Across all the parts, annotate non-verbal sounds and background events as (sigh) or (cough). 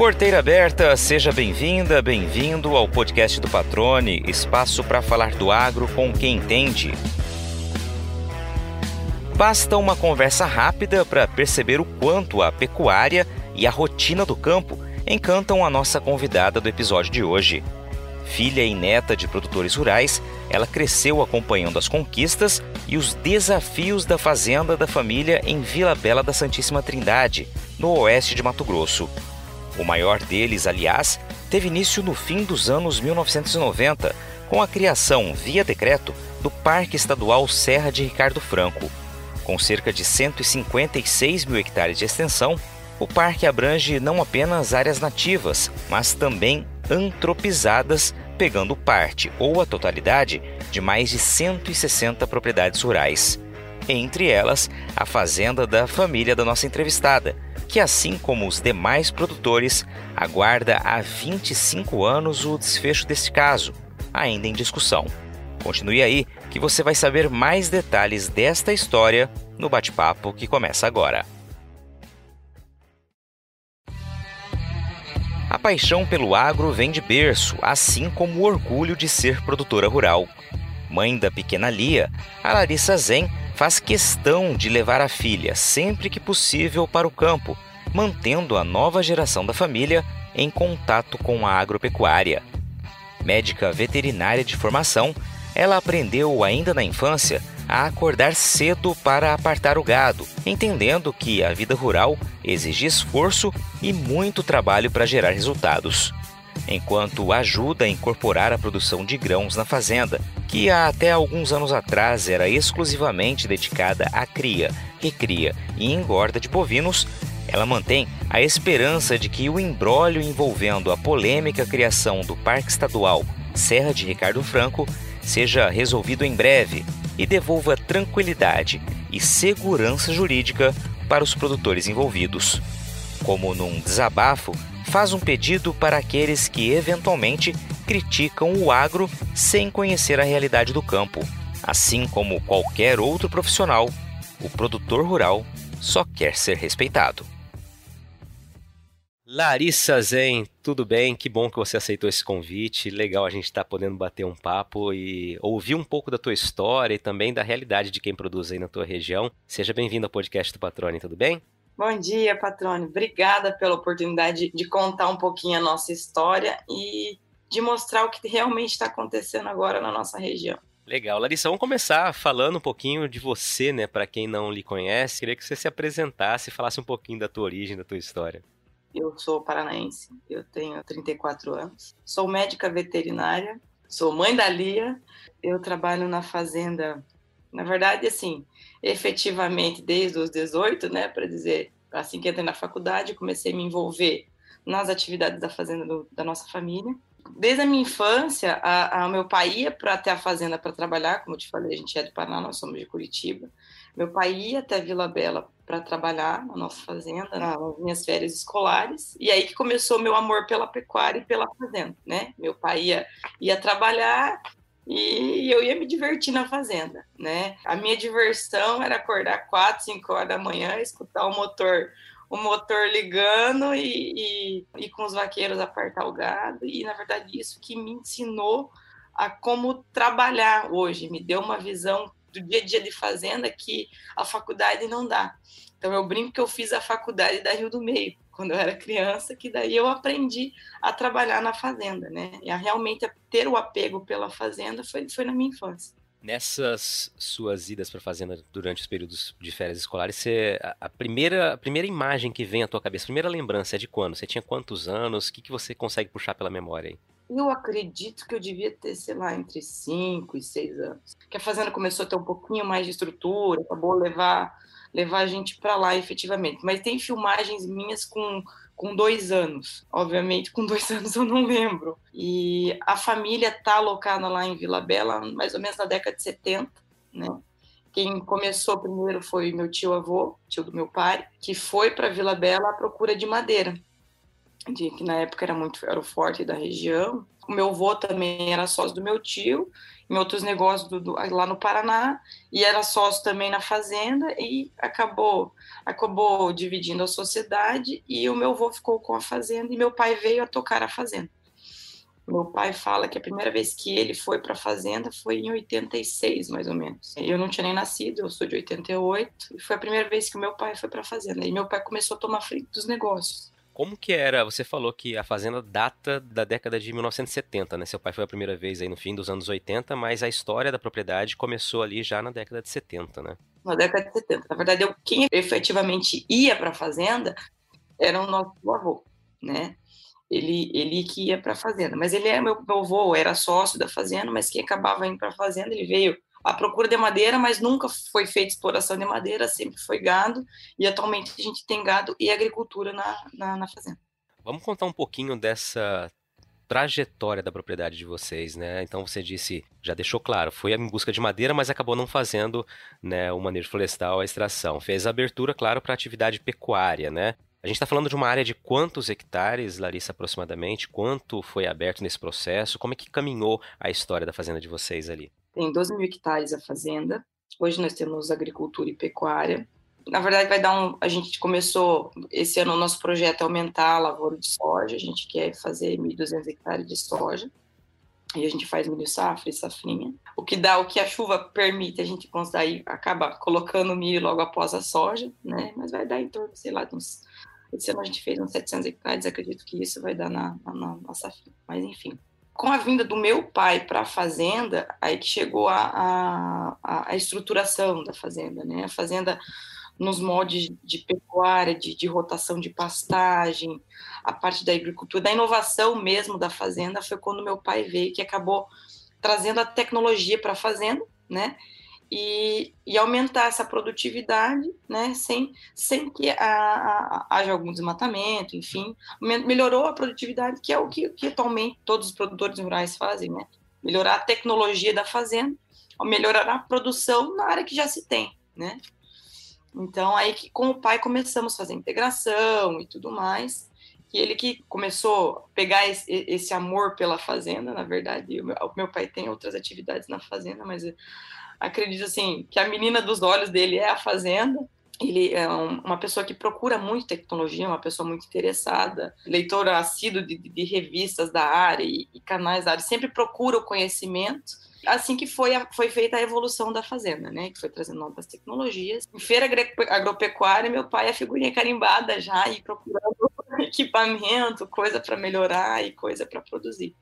Porteira aberta, seja bem-vinda, bem-vindo ao podcast do Patrone, espaço para falar do agro com quem entende. Basta uma conversa rápida para perceber o quanto a pecuária e a rotina do campo encantam a nossa convidada do episódio de hoje. Filha e neta de produtores rurais, ela cresceu acompanhando as conquistas e os desafios da fazenda da família em Vila Bela da Santíssima Trindade, no oeste de Mato Grosso. O maior deles, aliás, teve início no fim dos anos 1990, com a criação, via decreto, do Parque Estadual Serra de Ricardo Franco. Com cerca de 156 mil hectares de extensão, o parque abrange não apenas áreas nativas, mas também antropizadas, pegando parte ou a totalidade de mais de 160 propriedades rurais. Entre elas, a fazenda da família da nossa entrevistada, que, assim como os demais produtores, aguarda há 25 anos o desfecho deste caso, ainda em discussão. Continue aí, que você vai saber mais detalhes desta história no bate-papo que começa agora. A paixão pelo agro vem de berço, assim como o orgulho de ser produtora rural. Mãe da pequena Lia, a Larissa Zen faz questão de levar a filha sempre que possível para o campo, mantendo a nova geração da família em contato com a agropecuária. Médica veterinária de formação, ela aprendeu ainda na infância a acordar cedo para apartar o gado, entendendo que a vida rural exige esforço e muito trabalho para gerar resultados enquanto ajuda a incorporar a produção de grãos na fazenda, que até alguns anos atrás era exclusivamente dedicada à cria, recria e engorda de bovinos, ela mantém a esperança de que o embrólio envolvendo a polêmica criação do Parque Estadual Serra de Ricardo Franco seja resolvido em breve e devolva tranquilidade e segurança jurídica para os produtores envolvidos. Como num desabafo, faz um pedido para aqueles que eventualmente criticam o agro sem conhecer a realidade do campo. Assim como qualquer outro profissional, o produtor rural só quer ser respeitado. Larissa Zen, tudo bem? Que bom que você aceitou esse convite. Legal a gente estar tá podendo bater um papo e ouvir um pouco da tua história e também da realidade de quem produz aí na tua região. Seja bem-vindo ao podcast do Patrone, tudo bem? Bom dia, Patrone. Obrigada pela oportunidade de contar um pouquinho a nossa história e de mostrar o que realmente está acontecendo agora na nossa região. Legal. Larissa, vamos começar falando um pouquinho de você, né? Para quem não lhe conhece, queria que você se apresentasse e falasse um pouquinho da tua origem, da tua história. Eu sou paranaense, eu tenho 34 anos, sou médica veterinária, sou mãe da Lia, eu trabalho na fazenda na verdade, assim, efetivamente desde os 18, né, para dizer, assim que entrei na faculdade, comecei a me envolver nas atividades da fazenda do, da nossa família. Desde a minha infância, o meu pai ia para até a fazenda para trabalhar, como eu te falei, a gente é do Paraná, nós somos de Curitiba. Meu pai ia até Vila Bela para trabalhar na nossa fazenda, nas minhas férias escolares. E aí que começou meu amor pela pecuária e pela fazenda, né? Meu pai ia, ia trabalhar e eu ia me divertir na fazenda, né? A minha diversão era acordar quatro, cinco horas da manhã, escutar o motor, o motor ligando e, e, e com os vaqueiros apartar o gado. E na verdade isso que me ensinou a como trabalhar hoje, me deu uma visão do dia a dia de fazenda que a faculdade não dá. Então eu brinco que eu fiz a faculdade da Rio do Meio, quando eu era criança, que daí eu aprendi a trabalhar na fazenda, né? E a realmente ter o apego pela fazenda foi, foi na minha infância. Nessas suas idas para a fazenda durante os períodos de férias escolares, você, a, primeira, a primeira imagem que vem à tua cabeça, a primeira lembrança é de quando? Você tinha quantos anos? O que, que você consegue puxar pela memória aí? Eu acredito que eu devia ter, sei lá, entre 5 e 6 anos. Que a fazenda começou a ter um pouquinho mais de estrutura, acabou levar levar a gente para lá efetivamente. Mas tem filmagens minhas com, com dois anos. Obviamente, com (laughs) dois anos eu não lembro. E a família está alocada lá em Vila Bela, mais ou menos na década de 70, né? Quem começou primeiro foi meu tio avô, tio do meu pai, que foi para Vila Bela à procura de madeira. De, que na época era muito era o forte da região. O meu avô também era sócio do meu tio, em outros negócios do, do, lá no Paraná, e era sócio também na fazenda, e acabou acabou dividindo a sociedade, e o meu avô ficou com a fazenda, e meu pai veio a tocar a fazenda. Meu pai fala que a primeira vez que ele foi para a fazenda foi em 86, mais ou menos. Eu não tinha nem nascido, eu sou de 88, e foi a primeira vez que meu pai foi para a fazenda. E meu pai começou a tomar frente dos negócios. Como que era? Você falou que a fazenda data da década de 1970, né? Seu pai foi a primeira vez aí no fim dos anos 80, mas a história da propriedade começou ali já na década de 70, né? Na década de 70. Na verdade, eu, quem efetivamente ia para a fazenda era o nosso avô, né? ele, ele que ia para a fazenda. Mas ele é meu, meu avô, era sócio da fazenda, mas quem acabava indo para a fazenda, ele veio à procura de madeira, mas nunca foi feita exploração de madeira, sempre foi gado, e atualmente a gente tem gado e agricultura na, na, na fazenda. Vamos contar um pouquinho dessa trajetória da propriedade de vocês, né? Então você disse, já deixou claro, foi em busca de madeira, mas acabou não fazendo, né, o manejo florestal, a extração. Fez a abertura, claro, para atividade pecuária, né? A gente está falando de uma área de quantos hectares, Larissa, aproximadamente? Quanto foi aberto nesse processo? Como é que caminhou a história da fazenda de vocês ali? Tem 12 mil hectares a fazenda. Hoje nós temos agricultura e pecuária. Na verdade, vai dar um. A gente começou esse ano o nosso projeto é aumentar a lavoura de soja. A gente quer fazer 1.200 hectares de soja. E a gente faz milho safra e safrinha. O que dá, o que a chuva permite, a gente consegue acaba colocando milho logo após a soja, né? Mas vai dar em torno, sei lá, de uns esse ano a gente fez uns 700 hectares, acredito que isso vai dar na, na, na fila. Mas enfim. Com a vinda do meu pai para a fazenda, aí que chegou a, a, a, estruturação da fazenda, né? A fazenda nos moldes de pecuária, de, de rotação de pastagem, a parte da agricultura, da inovação mesmo da fazenda, foi quando meu pai veio, que acabou trazendo a tecnologia para a fazenda, né? E, e, aumentar essa produtividade, né, sem, sem que a, a, haja algum desmatamento, enfim, melhorou a produtividade, que é o que, que atualmente todos os produtores rurais fazem, né, melhorar a tecnologia da fazenda, melhorar a produção na área que já se tem, né. Então, aí que com o pai começamos a fazer integração e tudo mais, e ele que começou a pegar esse, esse amor pela fazenda, na verdade, o meu, o meu pai tem outras atividades na fazenda, mas acredito assim que a menina dos olhos dele é a fazenda. Ele é um, uma pessoa que procura muito tecnologia, uma pessoa muito interessada, leitor assíduo de, de, revistas da área e, e, canais da área, sempre procura o conhecimento. Assim que foi, a, foi feita a evolução da fazenda, né? Que foi trazendo novas tecnologias. Em feira agropecuária, meu pai é figurinha carimbada já e procurando (laughs) equipamento, coisa para melhorar e coisa para produzir.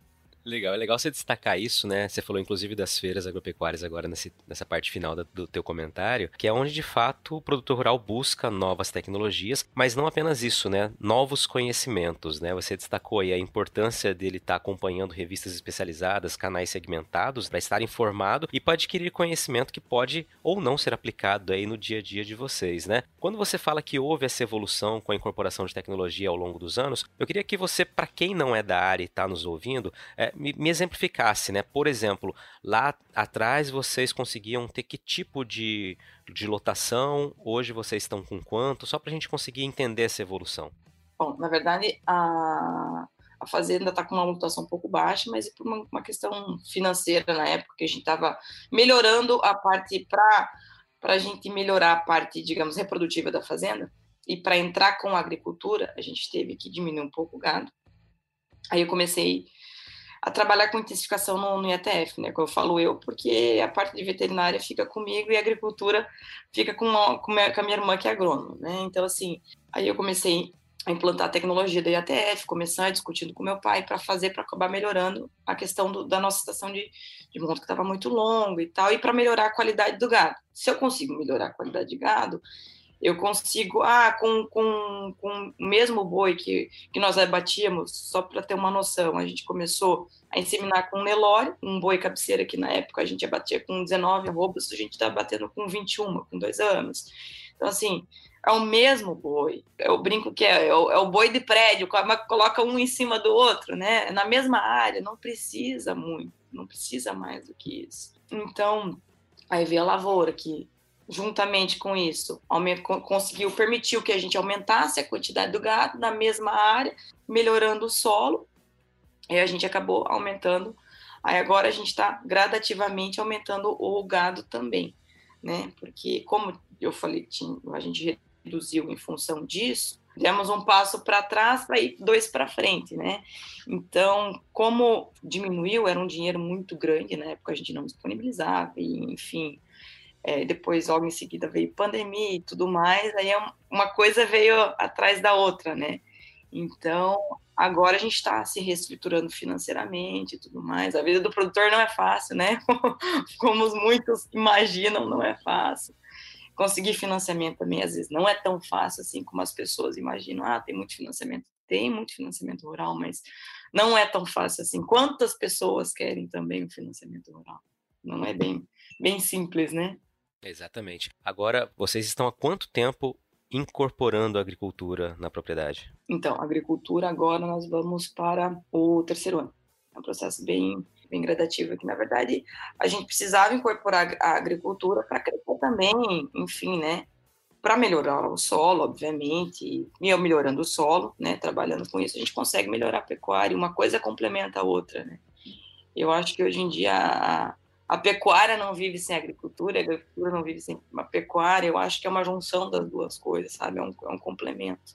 Legal, é legal você destacar isso, né? Você falou inclusive das feiras agropecuárias agora nesse, nessa parte final da, do teu comentário, que é onde de fato o produtor rural busca novas tecnologias, mas não apenas isso, né? Novos conhecimentos, né? Você destacou aí a importância dele estar tá acompanhando revistas especializadas, canais segmentados, para estar informado e para adquirir conhecimento que pode ou não ser aplicado aí no dia a dia de vocês, né? Quando você fala que houve essa evolução com a incorporação de tecnologia ao longo dos anos, eu queria que você, para quem não é da área e está nos ouvindo, é, me, me, exemplificasse, né? Por exemplo, lá atrás vocês conseguiam ter que tipo de, de lotação, hoje vocês estão com quanto, só para a gente conseguir entender essa evolução. Bom, na verdade, a, a fazenda está com uma lotação um pouco baixa, mas é por uma, uma questão financeira na época, que a gente estava melhorando a parte para para a gente melhorar a parte, digamos, reprodutiva da fazenda, e para entrar com a agricultura, a gente teve que diminuir um pouco o gado. Aí eu comecei a trabalhar com intensificação no, no IATF, né? Eu falo eu, porque a parte de veterinária fica comigo e a agricultura fica com, uma, com, a minha irmã que é agrônoma, né? Então, assim, aí eu comecei a implantar a tecnologia da IATF, começando discutindo com meu pai para fazer, para acabar melhorando a questão do, da nossa estação de, de monta que estava muito longo e tal, e para melhorar a qualidade do gado. Se eu consigo melhorar a qualidade de gado, eu consigo, ah, com, com, com o mesmo boi que, que nós abatíamos, só para ter uma noção, a gente começou a inseminar com Nelore, um boi cabeceira que na época a gente abatia com 19 arrobas, a gente está batendo com 21, com dois anos. Então, assim, é o mesmo boi. Eu brinco que é, é, o, é o boi de prédio, coloca um em cima do outro, né? Na mesma área, não precisa muito, não precisa mais do que isso. Então, aí vem a lavoura, que juntamente com isso, conseguiu, permitiu que a gente aumentasse a quantidade do gado na mesma área, melhorando o solo, e a gente acabou aumentando. Aí agora a gente está gradativamente aumentando o gado também, né? Porque, como eu falei, a gente reduziu em função disso, demos um passo para trás para ir dois para frente, né? Então, como diminuiu, era um dinheiro muito grande, na época a gente não disponibilizava, e, enfim, é, depois, logo em seguida, veio pandemia e tudo mais, aí é uma coisa veio atrás da outra, né? Então, agora a gente está se reestruturando financeiramente e tudo mais. A vida do produtor não é fácil, né? (laughs) Como muitos imaginam, não é fácil. Conseguir financiamento também, às vezes, não é tão fácil assim como as pessoas imaginam. Ah, tem muito financiamento. Tem muito financiamento rural, mas não é tão fácil assim. Quantas pessoas querem também o financiamento rural? Não é bem, bem simples, né? Exatamente. Agora, vocês estão há quanto tempo incorporando a agricultura na propriedade? Então, agricultura agora nós vamos para o terceiro ano. É um processo bem, bem gradativo aqui. Na verdade, a gente precisava incorporar a agricultura para crescer também, enfim, né? Para melhorar o solo, obviamente, e melhorando o solo, né? Trabalhando com isso, a gente consegue melhorar a pecuária. Uma coisa complementa a outra, né? Eu acho que hoje em dia a, a pecuária não vive sem agricultura, a agricultura não vive sem a pecuária. Eu acho que é uma junção das duas coisas, sabe? É um, é um complemento.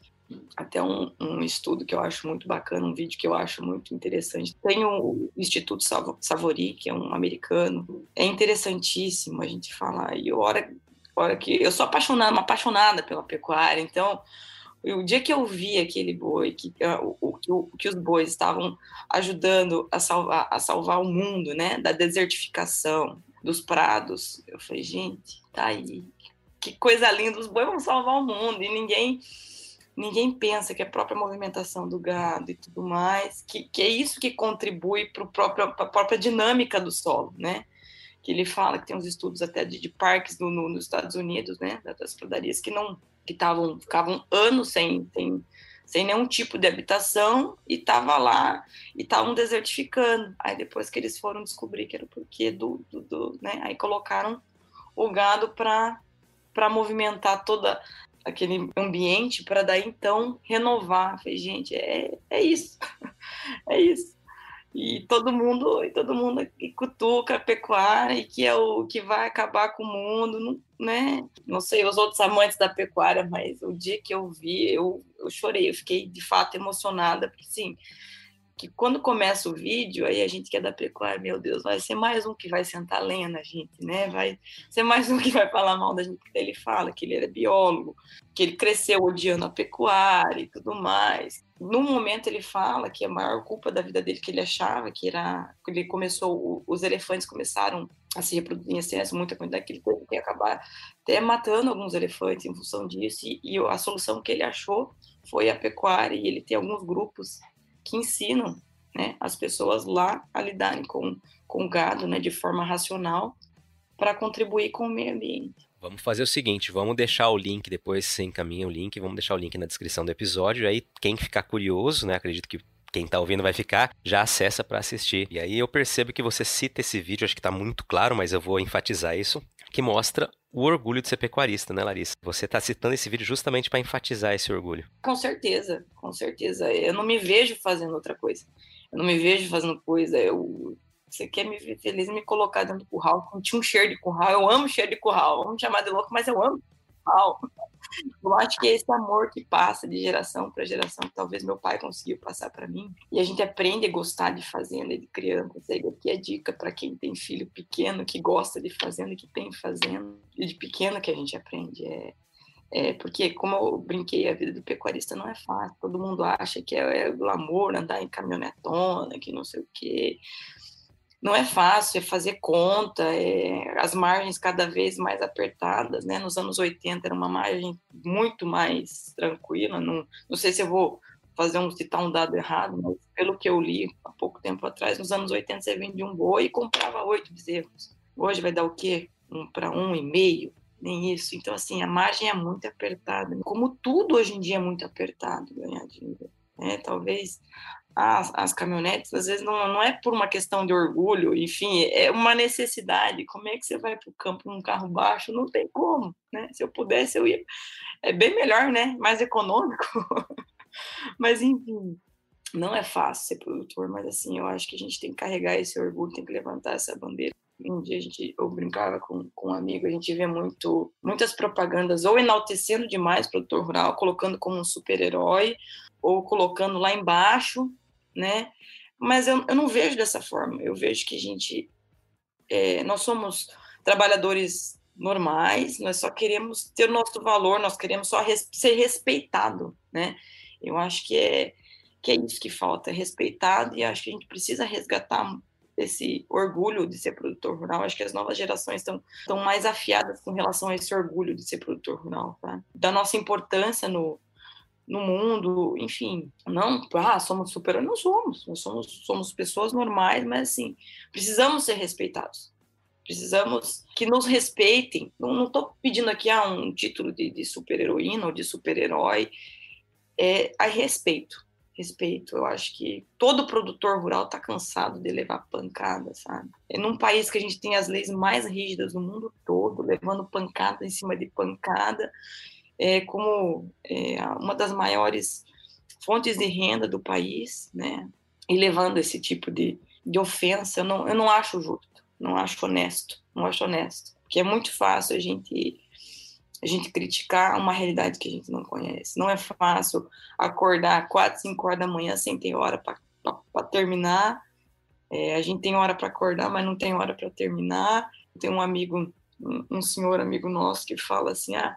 Até um, um, estudo que eu acho muito bacana, um vídeo que eu acho muito interessante. Tem o Instituto Savori, que é um americano. É interessantíssimo a gente falar. E hora, hora que eu sou apaixonada, uma apaixonada pela pecuária, então o dia que eu vi aquele boi, que, ah, o, o, que os bois estavam ajudando a salvar, a salvar o mundo, né, da desertificação dos prados, eu falei, gente, tá aí, que coisa linda, os bois vão salvar o mundo e ninguém ninguém pensa que a própria movimentação do gado e tudo mais, que, que é isso que contribui para a própria dinâmica do solo, né? Que ele fala que tem uns estudos até de, de parques no, nos Estados Unidos, né, das pradarias, que não que estavam ficavam anos sem, sem, sem nenhum tipo de habitação e tava lá e estavam desertificando. Aí depois que eles foram descobrir que era o porquê do, do, do né? Aí colocaram o gado para para movimentar toda aquele ambiente para daí então renovar. Falei, gente, é, é isso. (laughs) é isso e todo mundo e todo mundo que cutuca a pecuária e que é o que vai acabar com o mundo, né? Não sei os outros amantes da pecuária, mas o dia que eu vi, eu, eu chorei, eu fiquei de fato emocionada, porque sim, que quando começa o vídeo, aí a gente quer é da pecuária, meu Deus, vai ser mais um que vai sentar lenha na gente, né? Vai ser mais um que vai falar mal da gente, porque ele fala que ele era biólogo, que ele cresceu odiando a pecuária e tudo mais. No momento ele fala que a maior culpa da vida dele que ele achava que era ele começou os elefantes começaram a se reproduzir em excesso, muita quantidade que ele teve que acabar até matando alguns elefantes em função disso e, e a solução que ele achou foi a pecuária e ele tem alguns grupos que ensinam né, as pessoas lá a lidarem com, o gado né, de forma racional para contribuir com o meio ambiente. Vamos fazer o seguinte, vamos deixar o link, depois você encaminha o link, vamos deixar o link na descrição do episódio, aí quem ficar curioso, né, acredito que quem está ouvindo vai ficar, já acessa para assistir. E aí eu percebo que você cita esse vídeo, acho que está muito claro, mas eu vou enfatizar isso, que mostra o orgulho de ser pecuarista, né, Larissa? Você está citando esse vídeo justamente para enfatizar esse orgulho. Com certeza, com certeza. Eu não me vejo fazendo outra coisa. Eu não me vejo fazendo coisa. Eu, você quer me ver feliz me colocar dentro do curral? Tinha um cheiro de curral. Eu amo cheiro de curral. Vamos chamar de louco, mas eu amo curral. Eu acho que é esse amor que passa de geração para geração, talvez meu pai conseguiu passar para mim. E a gente aprende a gostar de fazenda, de criança. Isso aqui é dica para quem tem filho pequeno, que gosta de fazenda, que tem fazenda. E de pequeno que a gente aprende. É, é, porque, como eu brinquei, a vida do pecuarista não é fácil. Todo mundo acha que é, é glamour andar em caminhonetona, que não sei o quê não é fácil, é fazer conta, é, as margens cada vez mais apertadas, né? Nos anos 80 era uma margem muito mais tranquila, não, não sei se eu vou fazer um citar um dado errado, mas pelo que eu li há pouco tempo atrás, nos anos 80 você vendia um boi e comprava oito bezerros. Hoje vai dar o quê? Um para um e meio, nem isso. Então, assim, a margem é muito apertada. Como tudo hoje em dia é muito apertado ganhar dinheiro. Né? Talvez as, as caminhonetes, às vezes não, não é por uma questão de orgulho, enfim, é uma necessidade. Como é que você vai para o campo num carro baixo? Não tem como, né? Se eu pudesse, eu ia. É bem melhor, né? Mais econômico. (laughs) mas, enfim, não é fácil ser produtor, mas assim, eu acho que a gente tem que carregar esse orgulho, tem que levantar essa bandeira. Um dia a gente, eu brincava com, com um amigo, a gente vê muito, muitas propagandas ou enaltecendo demais o produtor rural, colocando como um super-herói, ou colocando lá embaixo, né? Mas eu, eu não vejo dessa forma. Eu vejo que a gente, é, nós somos trabalhadores normais, nós só queremos ter o nosso valor, nós queremos só res, ser respeitado, né? Eu acho que é que é isso que falta, é respeitado e acho que a gente precisa resgatar esse orgulho de ser produtor rural. Acho que as novas gerações estão, estão mais afiadas com relação a esse orgulho de ser produtor rural, tá? da nossa importância no, no mundo, enfim, não, ah, somos super, não somos, nós somos, somos pessoas normais, mas assim, precisamos ser respeitados. Precisamos que nos respeitem. Não estou pedindo aqui ah, um título de, de super-heroína ou de super-herói. É a respeito. Respeito. Eu acho que todo produtor rural está cansado de levar pancada, sabe? É num país que a gente tem as leis mais rígidas do mundo todo, levando pancada em cima de pancada é, como é, uma das maiores fontes de renda do país, né? E levando esse tipo de, de ofensa, eu não, eu não acho justo, não acho honesto, não acho honesto, porque é muito fácil a gente a gente criticar uma realidade que a gente não conhece. Não é fácil acordar quatro, cinco horas da manhã sem ter hora para terminar. É, a gente tem hora para acordar, mas não tem hora para terminar. Tem um amigo, um, um senhor amigo nosso que fala assim, ah,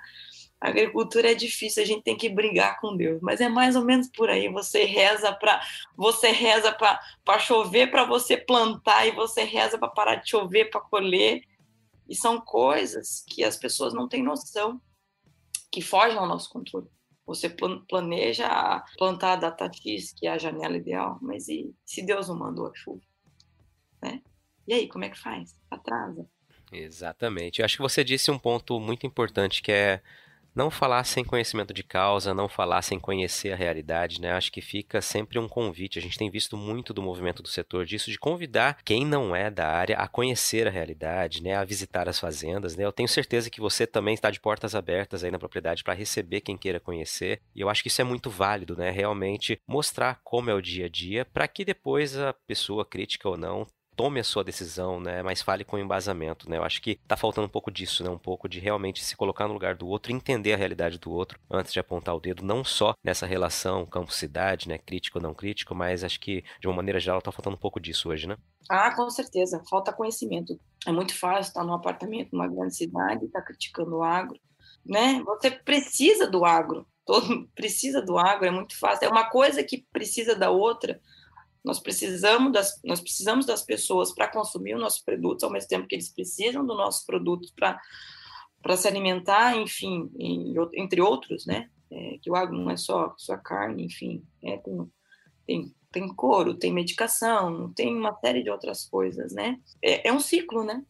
a agricultura é difícil, a gente tem que brigar com Deus, mas é mais ou menos por aí. Você reza para você reza para chover para você plantar e você reza para parar de chover para colher. E são coisas que as pessoas não têm noção, que fogem ao nosso controle. Você planeja plantar a data X, que é a janela ideal, mas e se Deus não mandou a chuva? Né? E aí, como é que faz? Atrasa. Exatamente. Eu acho que você disse um ponto muito importante que é não falar sem conhecimento de causa, não falar sem conhecer a realidade, né? Acho que fica sempre um convite. A gente tem visto muito do movimento do setor disso, de convidar quem não é da área a conhecer a realidade, né? A visitar as fazendas, né? Eu tenho certeza que você também está de portas abertas aí na propriedade para receber quem queira conhecer. E eu acho que isso é muito válido, né? Realmente mostrar como é o dia a dia para que depois a pessoa crítica ou não tome a sua decisão, né? Mas fale com embasamento, né? Eu acho que tá faltando um pouco disso, né? Um pouco de realmente se colocar no lugar do outro, entender a realidade do outro antes de apontar o dedo, não só nessa relação campo-cidade, né? Crítico ou não crítico, mas acho que de uma maneira geral tá faltando um pouco disso hoje, né? Ah, com certeza. Falta conhecimento. É muito fácil estar num apartamento numa grande cidade e estar tá criticando o agro, né? Você precisa do agro. Todo precisa do agro, é muito fácil. É uma coisa que precisa da outra nós precisamos das, nós precisamos das pessoas para consumir os nossos produtos, ao mesmo tempo que eles precisam dos nossos produtos para para se alimentar, enfim, em, entre outros, né? É, que o agro não é só, só carne, enfim, é, tem, tem, tem couro, tem medicação, tem uma série de outras coisas, né? É, é um ciclo, né?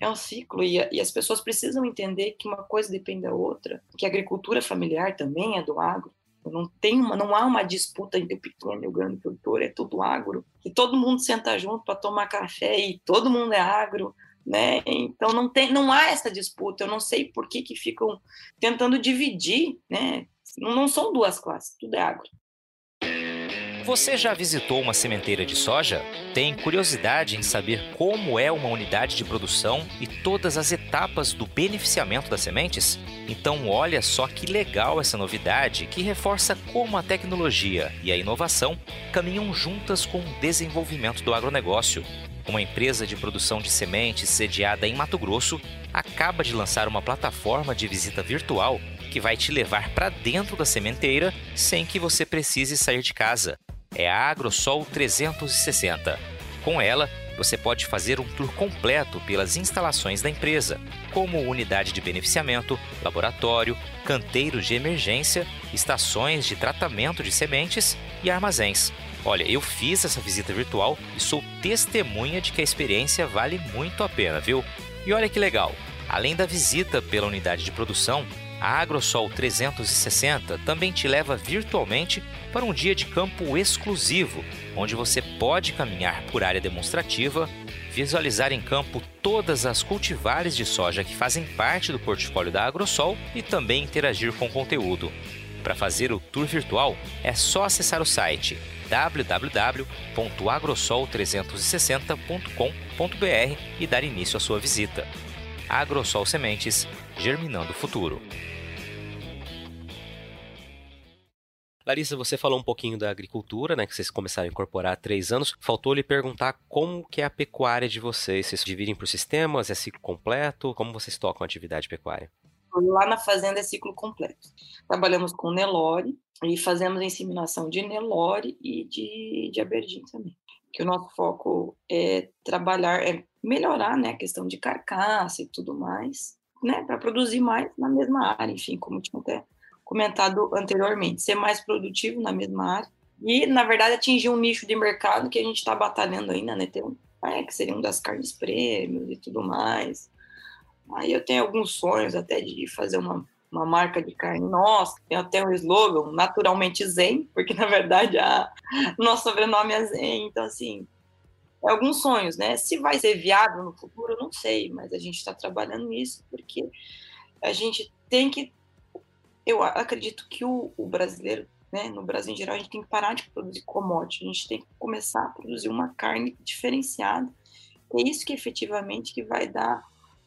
É um ciclo e, e, as pessoas precisam entender que uma coisa depende da outra, que a agricultura familiar também é do agro, não tem uma, não há uma disputa entre o pequeno e o grande produtor, é tudo agro. E todo mundo senta junto para tomar café e todo mundo é agro, né? Então não tem, não há essa disputa. Eu não sei por que que ficam tentando dividir, né? Não, não são duas classes, tudo é agro. Você já visitou uma sementeira de soja? Tem curiosidade em saber como é uma unidade de produção e todas as etapas do beneficiamento das sementes? Então, olha só que legal essa novidade que reforça como a tecnologia e a inovação caminham juntas com o desenvolvimento do agronegócio. Uma empresa de produção de sementes sediada em Mato Grosso acaba de lançar uma plataforma de visita virtual que vai te levar para dentro da sementeira sem que você precise sair de casa é a AgroSol 360. Com ela, você pode fazer um tour completo pelas instalações da empresa, como unidade de beneficiamento, laboratório, canteiros de emergência, estações de tratamento de sementes e armazéns. Olha, eu fiz essa visita virtual e sou testemunha de que a experiência vale muito a pena, viu? E olha que legal! Além da visita pela unidade de produção, a AgroSol 360 também te leva virtualmente para um dia de campo exclusivo, onde você pode caminhar por área demonstrativa, visualizar em campo todas as cultivares de soja que fazem parte do portfólio da Agrosol e também interagir com o conteúdo. Para fazer o tour virtual, é só acessar o site www.agrosol360.com.br e dar início à sua visita. Agrosol Sementes, germinando o futuro. Larissa, você falou um pouquinho da agricultura, né, que vocês começaram a incorporar há três anos. Faltou lhe perguntar como que é a pecuária de vocês. Vocês dividem por sistemas, é ciclo completo? Como vocês tocam a atividade pecuária? Lá na fazenda é ciclo completo. Trabalhamos com Nelore e fazemos a inseminação de Nelore e de, de Aberdeen também. Que o nosso foco é trabalhar, é melhorar né, a questão de carcaça e tudo mais, né, para produzir mais na mesma área, enfim, como tinha até comentado anteriormente, ser mais produtivo na mesma área e, na verdade, atingir um nicho de mercado que a gente está batalhando ainda, né, ter um, é, que seria um das carnes prêmios e tudo mais, Aí eu tenho alguns sonhos até de fazer uma, uma marca de carne nossa, tem até um slogan, naturalmente zen, porque na verdade a nosso sobrenome é zen, então assim, é alguns sonhos, né? Se vai ser viável no futuro, eu não sei, mas a gente está trabalhando nisso porque a gente tem que, eu acredito que o, o brasileiro, né, no Brasil em geral, a gente tem que parar de produzir commodity, a gente tem que começar a produzir uma carne diferenciada. É isso que efetivamente que vai dar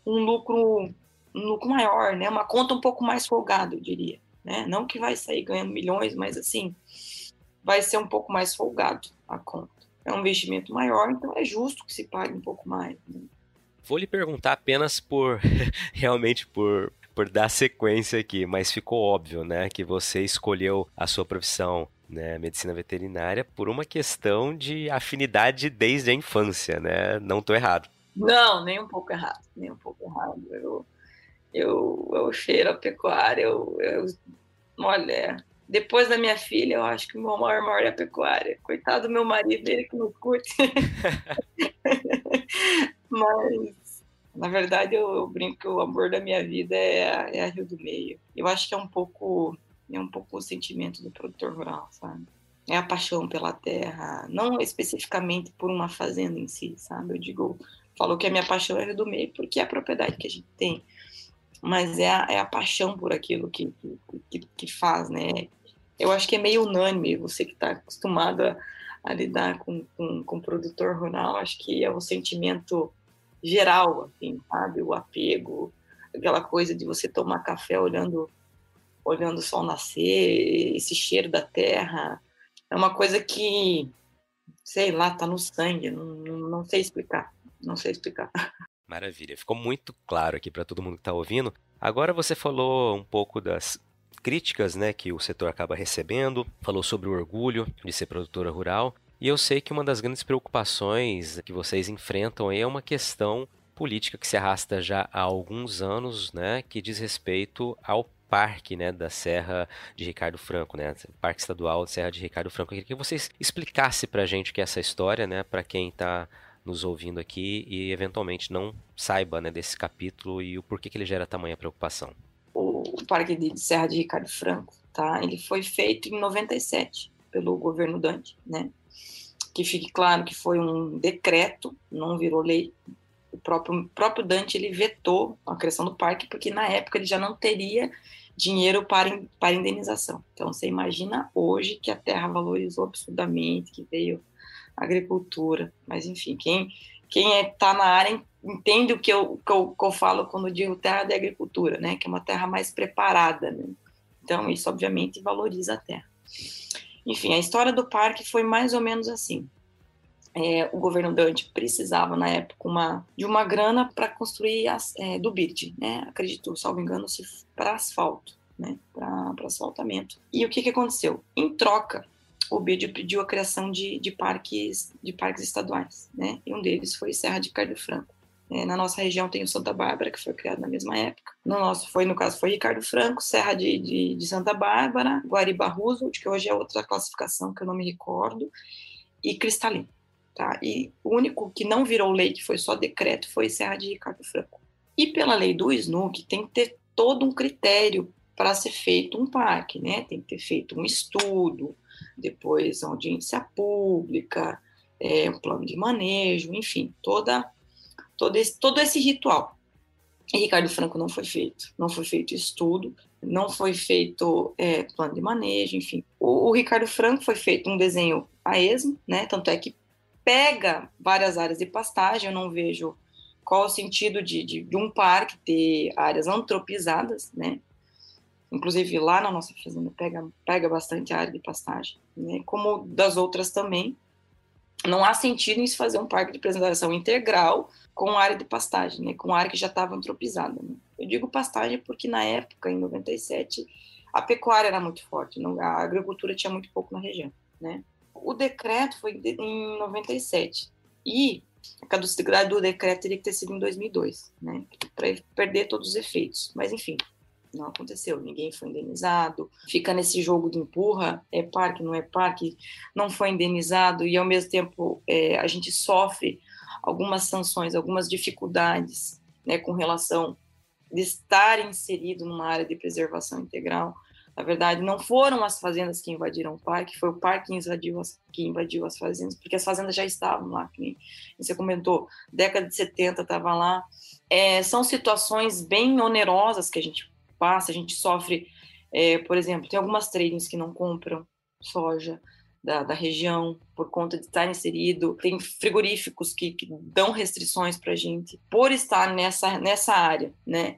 um lucro, um lucro maior, né? Uma conta um pouco mais folgada, eu diria, né? Não que vai sair ganhando milhões, mas assim, vai ser um pouco mais folgado a conta. É um investimento maior, então é justo que se pague um pouco mais. Né? Vou lhe perguntar apenas por (laughs) realmente por por dar sequência aqui, mas ficou óbvio, né, que você escolheu a sua profissão né, medicina veterinária por uma questão de afinidade desde a infância, né? Não estou errado. Não, nem um pouco errado, nem um pouco errado. Eu, eu, eu cheiro a pecuária, eu, eu, olha, depois da minha filha, eu acho que o meu maior amor é a pecuária. Coitado do meu marido, ele que não curte. (laughs) Mas, na verdade, eu, eu, brinco que o amor da minha vida é a, é a Rio do Meio. Eu acho que é um pouco, é um pouco o sentimento do produtor rural, sabe? É a paixão pela terra, não especificamente por uma fazenda em si, sabe? Eu digo falou que a minha paixão é do meio porque é a propriedade que a gente tem, mas é a, é a paixão por aquilo que, que, que, faz, né? Eu acho que é meio unânime, você que está acostumado a, a, lidar com, com, com produtor rural, acho que é o sentimento geral, assim, sabe? O apego, aquela coisa de você tomar café olhando olhando o sol nascer, esse cheiro da terra, é uma coisa que, sei lá, tá no sangue, não, não, sei explicar. Não sei explicar. (laughs) Maravilha. Ficou muito claro aqui para todo mundo que está ouvindo. Agora você falou um pouco das críticas né, que o setor acaba recebendo, falou sobre o orgulho de ser produtora rural. E eu sei que uma das grandes preocupações que vocês enfrentam é uma questão política que se arrasta já há alguns anos, né, que diz respeito ao parque, né, da Serra de Ricardo Franco, né, Parque Estadual da Serra de Ricardo Franco. Eu queria que vocês explicassem para a gente o que é essa história, né, para quem está nos ouvindo aqui e eventualmente não saiba né, desse capítulo e o porquê que ele gera tamanha preocupação. O Parque de Serra de Ricardo Franco, tá? Ele foi feito em 97 pelo governo Dante, né? Que fique claro que foi um decreto, não virou lei. O próprio, próprio Dante ele vetou a criação do parque porque na época ele já não teria dinheiro para, para indenização. Então você imagina hoje que a terra valorizou absurdamente, que veio agricultura. Mas, enfim, quem quem está é, tá na área entende o que eu, que eu, que eu falo quando digo terra de agricultura, né? Que é uma terra mais preparada, né? Então, isso, obviamente, valoriza a terra. Enfim, a história do parque foi mais ou menos assim. É, o governo Dante precisava, na época, uma, de uma grana para construir as, é, do BIRD, né? Acredito, salvo engano, para asfalto, né? Para asfaltamento. E o que, que aconteceu? Em troca, o BID pediu a criação de, de, parques, de parques estaduais, né? E um deles foi Serra de Ricardo Franco. É, na nossa região tem o Santa Bárbara, que foi criado na mesma época. No nosso, foi, no caso, foi Ricardo Franco, Serra de, de, de Santa Bárbara, Guariba Roosevelt, que hoje é outra classificação que eu não me recordo, e Cristalino. Tá? E o único que não virou lei, que foi só decreto, foi Serra de Ricardo Franco. E pela lei do SNUC, tem que ter todo um critério para ser feito um parque, né? Tem que ter feito um estudo, depois audiência pública, é, um plano de manejo, enfim, toda, todo, esse, todo esse ritual. E Ricardo Franco não foi feito, não foi feito estudo, não foi feito é, plano de manejo, enfim. O, o, Ricardo Franco foi feito um desenho a esmo, né? Tanto é que pega várias áreas de pastagem, eu não vejo qual o sentido de, de, de um parque ter áreas antropizadas, né? Inclusive lá na nossa fazenda pega, pega bastante área de pastagem, né? Como das outras também. Não há sentido em se fazer um parque de preservação integral com área de pastagem, né? Com área que já estava antropizada. Né? Eu digo pastagem porque na época, em 97, a pecuária era muito forte, não, a agricultura tinha muito pouco na região, né? O decreto foi em 97 e a caducidade do decreto teria que ter sido em 2002, né? Para perder todos os efeitos. Mas enfim, não aconteceu, ninguém foi indenizado. Fica nesse jogo de empurra, é parque, não é parque, não foi indenizado e ao mesmo tempo é, a gente sofre algumas sanções, algumas dificuldades, né, com relação de estar inserido numa área de preservação integral. Na verdade, não foram as fazendas que invadiram o parque, foi o parque que invadiu as, que invadiu as fazendas, porque as fazendas já estavam lá, que você comentou, década de 70 estava lá. É, são situações bem onerosas que a gente passa, a gente sofre, é, por exemplo, tem algumas tradings que não compram soja da, da região por conta de estar inserido, tem frigoríficos que, que dão restrições para a gente por estar nessa, nessa área, né?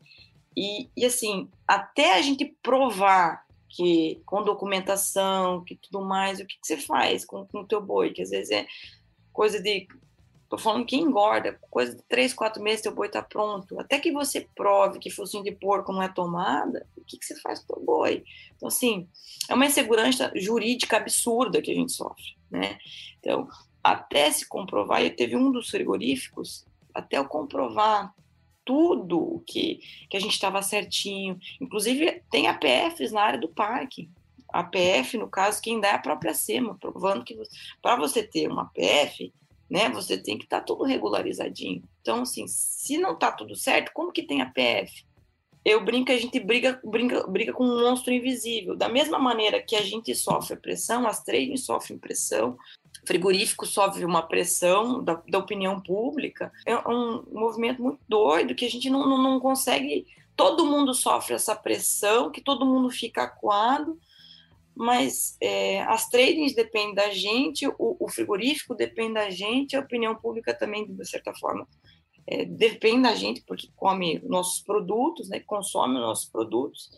E, e assim, até a gente provar que com documentação, que tudo mais, o que, que você faz com, o teu boi, que às vezes é coisa de Tô falando que engorda, coisa de três, quatro meses teu boi tá pronto. Até que você prove que focinho de porco não é tomada, o que, que você faz com teu boi? Então, assim, é uma insegurança jurídica absurda que a gente sofre, né? Então, até se comprovar, e teve um dos frigoríficos, até eu comprovar tudo o que, que a gente estava certinho. Inclusive, tem APFs na área do parque. APF, no caso, quem dá é a própria SEMA, provando que para você ter uma APF, né? Você tem que estar tá tudo regularizadinho. Então, assim, se não está tudo certo, como que tem a PF? Eu brinco, a gente briga, briga, briga com um monstro invisível. Da mesma maneira que a gente sofre pressão, as tradings sofrem pressão, frigorífico sofre uma pressão da, da opinião pública. É um movimento muito doido que a gente não, não, não consegue. Todo mundo sofre essa pressão, que todo mundo fica acuado, mas é, as tradings dependem da gente, o, o, frigorífico depende da gente, a opinião pública também, de certa forma, é, depende da gente, porque come nossos produtos, né, consome nossos produtos,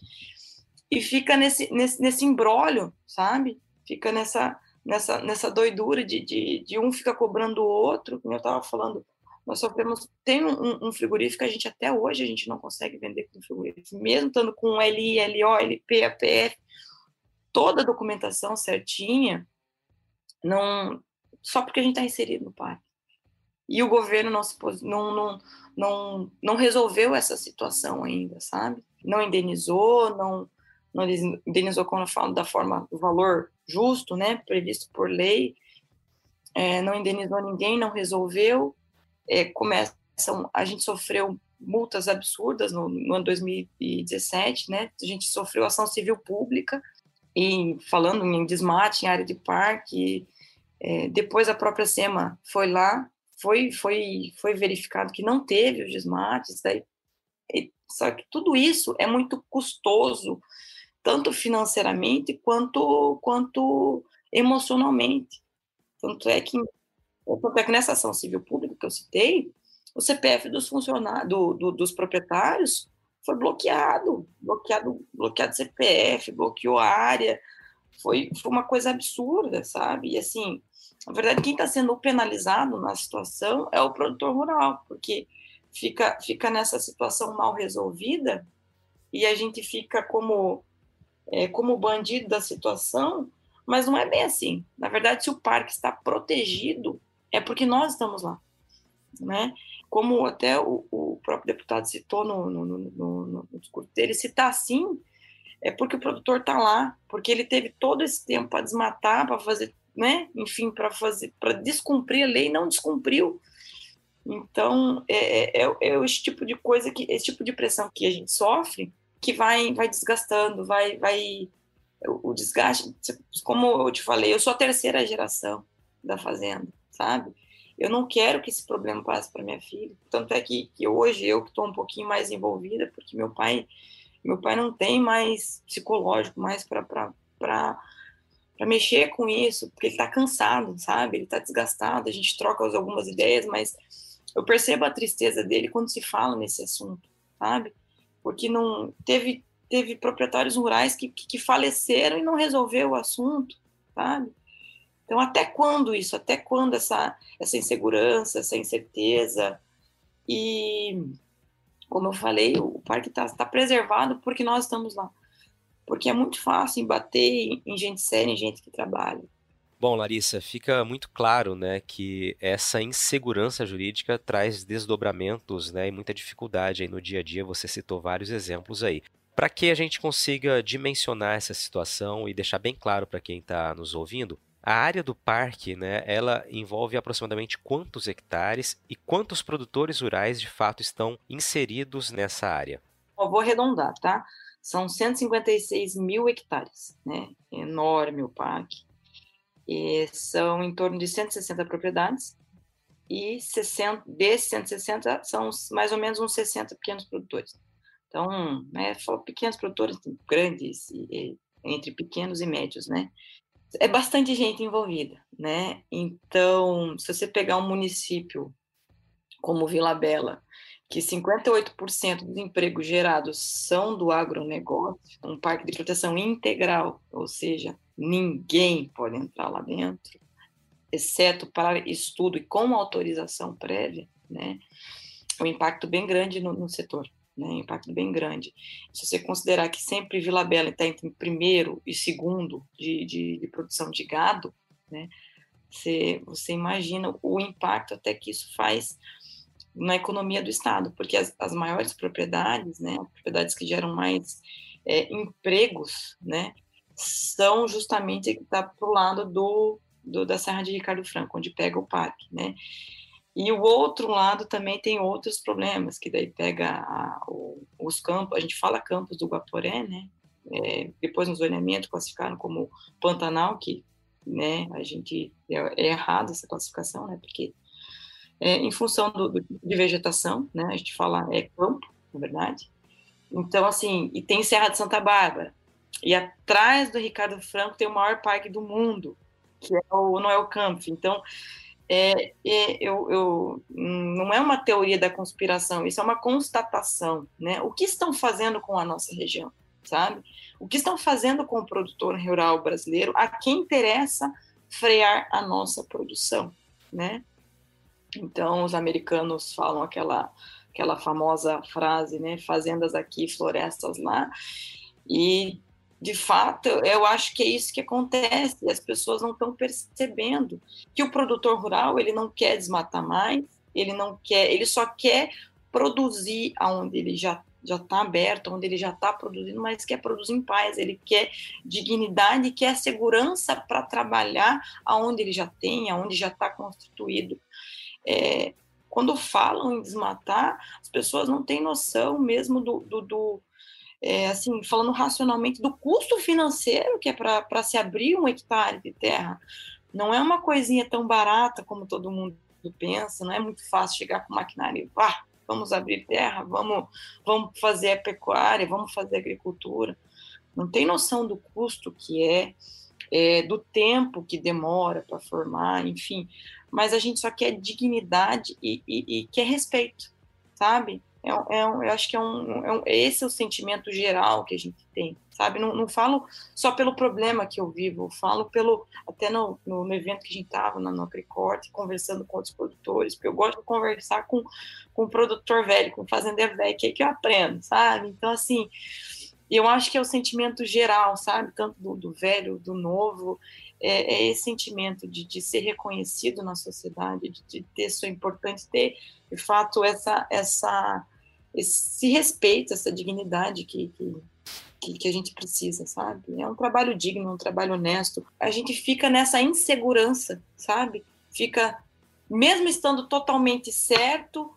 e fica nesse, nesse, nesse embrólio, sabe? Fica nessa, nessa, nessa doidura de, de, de um fica cobrando o outro, como eu estava falando, nós sofremos, tem um, um, frigorífico a gente até hoje a gente não consegue vender com frigorífico, mesmo estando com LI, LO, LP, APF, toda a documentação certinha, não só porque a gente está inserido no parque. E o governo não, se, não, não, não, não resolveu essa situação ainda, sabe? Não indenizou, não, não indenizou, eu falo da forma, do valor justo, né, previsto por lei, é, não indenizou ninguém, não resolveu. É, começam, a gente sofreu multas absurdas no, no ano 2017, né? A gente sofreu ação civil pública e falando em desmate, em área de parque. É, depois a própria SEMA foi lá, foi, foi, foi verificado que não teve os desmates, daí, só que tudo isso é muito custoso, tanto financeiramente quanto, quanto emocionalmente. Tanto é que tanto é que nessa ação civil pública que eu citei, o CPF dos funcionários, do, do, dos proprietários foi bloqueado, bloqueado, bloqueado CPF, bloqueou a área, foi, foi uma coisa absurda, sabe? E assim, na verdade, quem está sendo penalizado na situação é o produtor rural, porque fica, fica nessa situação mal resolvida e a gente fica como, é, como bandido da situação, mas não é bem assim. Na verdade, se o parque está protegido, é porque nós estamos lá, né? Como até o, o próprio deputado citou no, no, no, no, discurso dele, se está assim, é porque o produtor está lá, porque ele teve todo esse tempo para desmatar, para fazer, né, enfim, para fazer, para descumprir a lei, não descumpriu. Então, é, é, é, é esse tipo de coisa, que, esse tipo de pressão que a gente sofre, que vai, vai desgastando, vai, vai, o desgaste, como eu te falei, eu sou a terceira geração da fazenda, sabe? Eu não quero que esse problema passe para minha filha. Tanto é que, que hoje eu que estou um pouquinho mais envolvida, porque meu pai, meu pai não tem mais psicológico mais para para mexer com isso, porque ele está cansado, sabe? Ele está desgastado. A gente troca algumas ideias, mas eu percebo a tristeza dele quando se fala nesse assunto, sabe? Porque não teve teve proprietários rurais que, que, faleceram e não resolveu o assunto, sabe? Então, até quando isso? Até quando essa, essa insegurança, essa incerteza? E, como eu falei, o parque está tá preservado porque nós estamos lá. Porque é muito fácil bater em gente séria, em gente que trabalha. Bom, Larissa, fica muito claro né, que essa insegurança jurídica traz desdobramentos né, e muita dificuldade aí no dia a dia. Você citou vários exemplos aí. Para que a gente consiga dimensionar essa situação e deixar bem claro para quem está nos ouvindo, a área do parque, né, ela envolve aproximadamente quantos hectares e quantos produtores rurais de fato estão inseridos nessa área? Eu vou arredondar, tá? São 156 mil hectares, né? Enorme o parque. E são em torno de 160 propriedades e 60, desses 160 são mais ou menos uns 60 pequenos produtores. Então, né, pequenos produtores grandes, e, entre pequenos e médios, né? É bastante gente envolvida, né? Então, se você pegar um município como Vila Bela, que 58% dos empregos gerados são do agronegócio, um parque de proteção integral, ou seja, ninguém pode entrar lá dentro, exceto para estudo e com autorização prévia, né? Um impacto bem grande no, no setor né, impacto bem grande. Se você considerar que sempre Vila Bela está entre primeiro e segundo de, de, de produção de gado, né, você, você imagina o impacto até que isso faz na economia do Estado, porque as, as maiores propriedades, né, propriedades que geram mais é, empregos, né, são justamente que está para o lado do, do, da Serra de Ricardo Franco, onde pega o parque, né, e o outro lado também tem outros problemas, que daí pega a, o, os campos, a gente fala campos do Guaporé, né? É, depois no zoneamento classificaram como Pantanal, que né, a gente é, é errado essa classificação, né? Porque é, em função do, do, de vegetação, né? A gente fala é campo, na verdade. Então, assim, e tem Serra de Santa Bárbara. E atrás do Ricardo Franco tem o maior parque do mundo, que é o Noel Camp. Então, é, é, eu, eu, não é uma teoria da conspiração, isso é uma constatação, né? O que estão fazendo com a nossa região, sabe? O que estão fazendo com o produtor rural brasileiro? A quem interessa frear a nossa produção, né? Então, os americanos falam aquela aquela famosa frase, né? Fazendas aqui, florestas lá. E de fato, eu acho que é isso que acontece, as pessoas não estão percebendo que o produtor rural, ele não quer desmatar mais, ele não quer, ele só quer produzir aonde ele já já está aberto, onde ele já está produzindo, mas quer produzir em paz, ele quer dignidade, quer segurança para trabalhar aonde ele já tem, aonde já está constituído. É, quando falam em desmatar, as pessoas não têm noção mesmo do, do, do é, assim, falando racionalmente, do custo financeiro que é para se abrir um hectare de terra. Não é uma coisinha tão barata como todo mundo pensa, não é muito fácil chegar com maquinário e ah, vamos abrir terra, vamos, vamos fazer a pecuária, vamos fazer a agricultura. Não tem noção do custo que é, é do tempo que demora para formar, enfim. Mas a gente só quer dignidade e, e, e quer respeito, sabe? É, é, eu acho que é um, é um, esse é o sentimento geral que a gente tem, sabe? Não, não falo só pelo problema que eu vivo, eu falo pelo até no, no, no evento que a gente estava na Nocricorte, conversando com outros produtores, porque eu gosto de conversar com, com um produtor velho, com um fazendeiro velho, que é que eu aprendo, sabe? Então, assim, eu acho que é o sentimento geral, sabe? Tanto do, do velho, do novo, é, é, esse sentimento de, de ser reconhecido na sociedade, de, de ter sua importante ter de fato essa essa esse respeito, essa dignidade que, que, que, a gente precisa, sabe? É um trabalho digno, um trabalho honesto. A gente fica nessa insegurança, sabe? Fica, mesmo estando totalmente certo,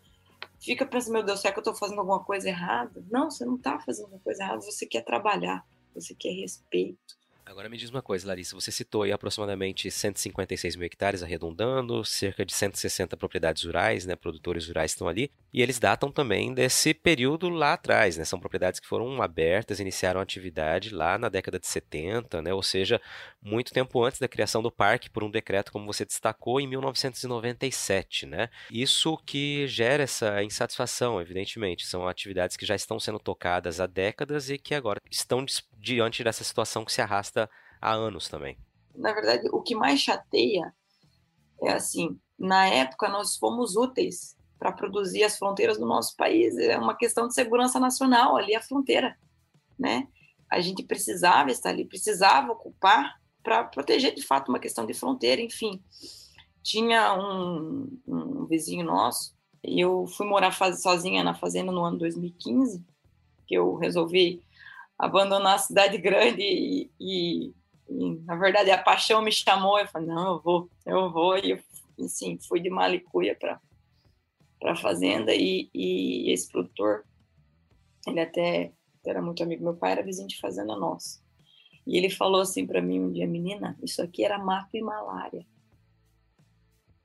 fica pensando, meu Deus, será que eu estou fazendo alguma coisa errada? Não, você não está fazendo alguma coisa errada, você quer trabalhar, você quer respeito, Agora me diz uma coisa, Larissa. Você citou aí aproximadamente 156 mil hectares, arredondando, cerca de 160 propriedades rurais, né? Produtores rurais estão ali. E eles datam também desse período lá atrás, né? São propriedades que foram abertas, iniciaram atividade lá na década de 70, né? Ou seja, muito tempo antes da criação do parque, por um decreto, como você destacou, em 1997, né? Isso que gera essa insatisfação, evidentemente. São atividades que já estão sendo tocadas há décadas e que agora estão diante dessa situação que se arrasta há anos também. Na verdade, o que mais chateia é assim, na época nós fomos úteis para produzir as fronteiras do nosso país, é uma questão de segurança nacional ali a fronteira, né? A gente precisava estar ali, precisava ocupar para proteger de fato uma questão de fronteira, enfim. Tinha um, um vizinho nosso, eu fui morar sozinha na fazenda no ano 2015, que eu resolvi abandonar a cidade grande e, e, e, na verdade a paixão me chamou. Eu falei não eu vou eu vou. E eu, assim fui de Malicuia para para fazenda e, e esse produtor ele até era muito amigo meu pai era vizinho de fazenda nossa. E ele falou assim para mim um dia menina isso aqui era mato e malária.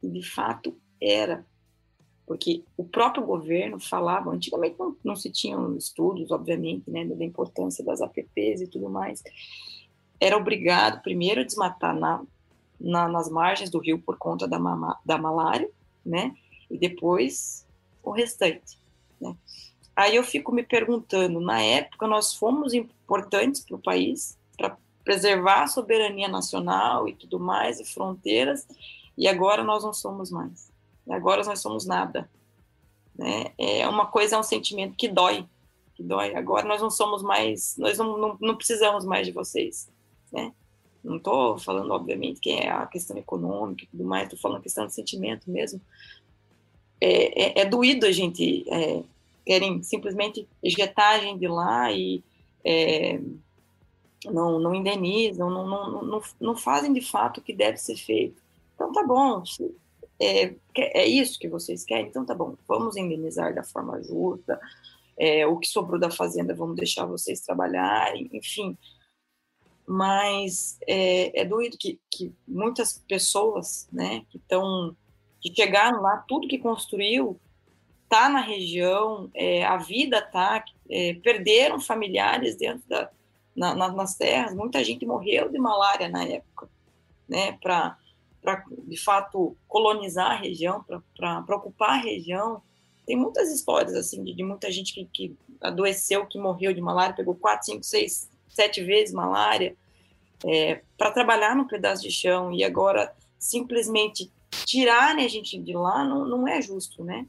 E de fato era porque o próprio governo falava, antigamente não, não se tinham estudos, obviamente, né, da importância das APPs e tudo mais, era obrigado primeiro a desmatar na, na, nas margens do rio por conta da, mama, da malária, né, e depois o restante, né. Aí eu fico me perguntando, na época nós fomos importantes para o país, para preservar a soberania nacional e tudo mais, e fronteiras, e agora nós não somos mais agora nós somos nada. Né? É uma coisa, é um sentimento que dói, que dói. Agora nós não somos mais, nós não, não, não precisamos mais de vocês, né? Não estou falando, obviamente, que é a questão econômica e tudo mais, estou falando a questão de sentimento mesmo. É, é, é doído a gente é, querem simplesmente ejetar a gente de lá e é, não, não indenizam, não, não, não, não fazem de fato o que deve ser feito. Então tá bom, é, é isso que vocês querem? Então tá bom, vamos indenizar da forma justa, é, o que sobrou da fazenda vamos deixar vocês trabalharem, enfim. Mas é, é doido que, que muitas pessoas, né, que estão, que chegaram lá, tudo que construiu tá na região, é, a vida tá, é, perderam familiares dentro da, na, na, nas terras, muita gente morreu de malária na época, né, para para, de fato, colonizar a região, para ocupar a região. Tem muitas histórias, assim, de, de muita gente que, que, adoeceu, que morreu de malária, pegou quatro, cinco, seis, sete vezes malária, é, para trabalhar no pedaço de chão e agora simplesmente tirarem a gente de lá não, não é justo, né?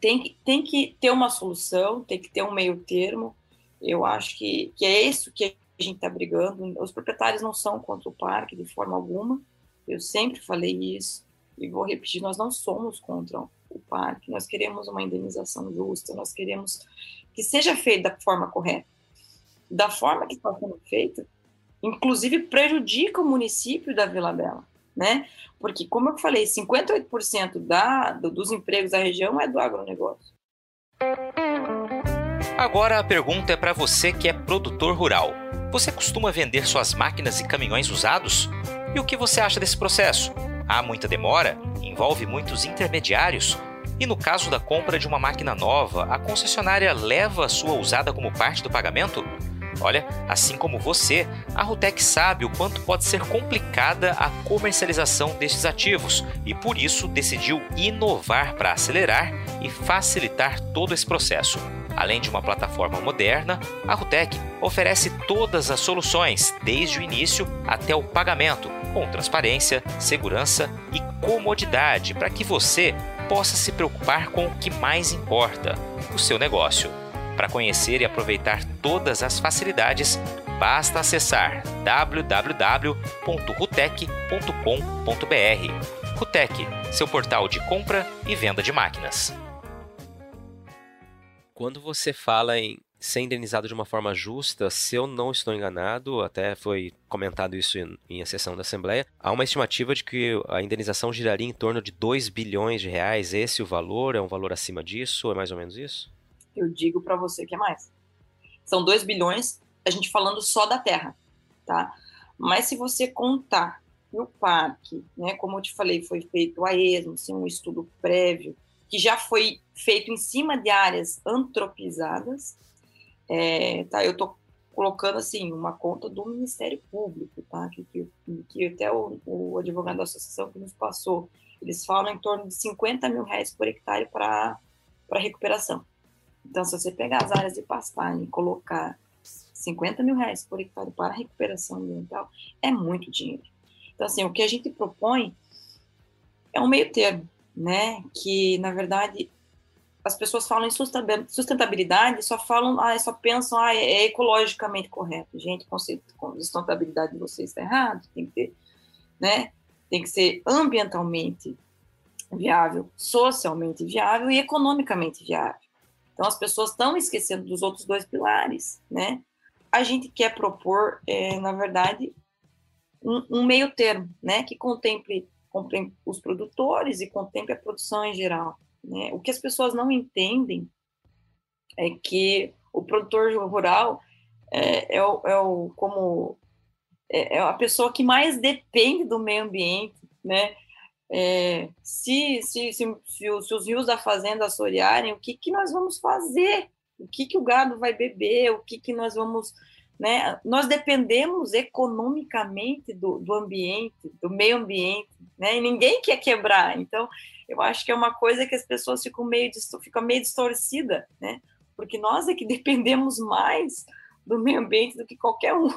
Tem que, tem que ter uma solução, tem que ter um meio termo. Eu acho que, que é isso que a gente está brigando. Os proprietários não são contra o parque de forma alguma. Eu sempre falei isso e vou repetir: nós não somos contra o parque, nós queremos uma indenização justa, nós queremos que seja feita da forma correta. Da forma que está sendo feita, inclusive prejudica o município da Vila Bela, né? Porque, como eu falei, 58% da, do, dos empregos da região é do agronegócio. Agora a pergunta é para você que é produtor rural. Você costuma vender suas máquinas e caminhões usados? E o que você acha desse processo? Há muita demora? Envolve muitos intermediários? E no caso da compra de uma máquina nova, a concessionária leva a sua usada como parte do pagamento? Olha, assim como você, a Rutec sabe o quanto pode ser complicada a comercialização destes ativos e por isso decidiu inovar para acelerar e facilitar todo esse processo. Além de uma plataforma moderna, a Rutec oferece todas as soluções, desde o início até o pagamento, com transparência, segurança e comodidade para que você possa se preocupar com o que mais importa: o seu negócio. Para conhecer e aproveitar todas as facilidades, basta acessar www.rutec.com.br. Rutec, seu portal de compra e venda de máquinas. Quando você fala em ser indenizado de uma forma justa, se eu não estou enganado, até foi comentado isso em, em a sessão da Assembleia, há uma estimativa de que a indenização giraria em torno de 2 bilhões de reais. Esse o valor? É um valor acima disso? É mais ou menos isso? Eu digo para você que é mais. São 2 bilhões, a gente falando só da terra, tá? Mas se você contar o parque, né, como eu te falei, foi feito a esmo, assim, um estudo prévio, que já foi feito em cima de áreas antropizadas, é, tá, eu estou colocando assim uma conta do Ministério Público, tá? Que, que, que até o, o, advogado da associação que nos passou, eles falam em torno de 50 mil reais por hectare para recuperação. Então, se você pegar as áreas de pastagem e colocar 50 mil reais por hectare para recuperação ambiental, é muito dinheiro. Então, assim, o que a gente propõe é um meio termo, né? Que, na verdade, as pessoas falam em sustentabilidade, só falam, ah, só pensam, ah, é ecologicamente correto. Gente, o conceito de sustentabilidade de vocês está errado, tem que ter, né? Tem que ser ambientalmente viável, socialmente viável e economicamente viável. Então, as pessoas estão esquecendo dos outros dois pilares, né? A gente quer propor, é, na verdade, um, um, meio termo, né? Que contemple, contemple os produtores e contemple a produção em geral. Né? O que as pessoas não entendem é que o produtor rural é, é, o, é o, como é, é, a pessoa que mais depende do meio ambiente, né? É, se, se, se, se, os, se, os, rios da fazenda assorearem, o que, que nós vamos fazer? O que, que o gado vai beber? O que, que nós vamos. Né? Nós dependemos economicamente do, do ambiente, do meio ambiente, né? e ninguém quer quebrar. Então, eu acho que é uma coisa que as pessoas ficam meio, ficam meio distorcida, né? Porque nós é que (laughs) dependemos mais do meio ambiente do que qualquer um.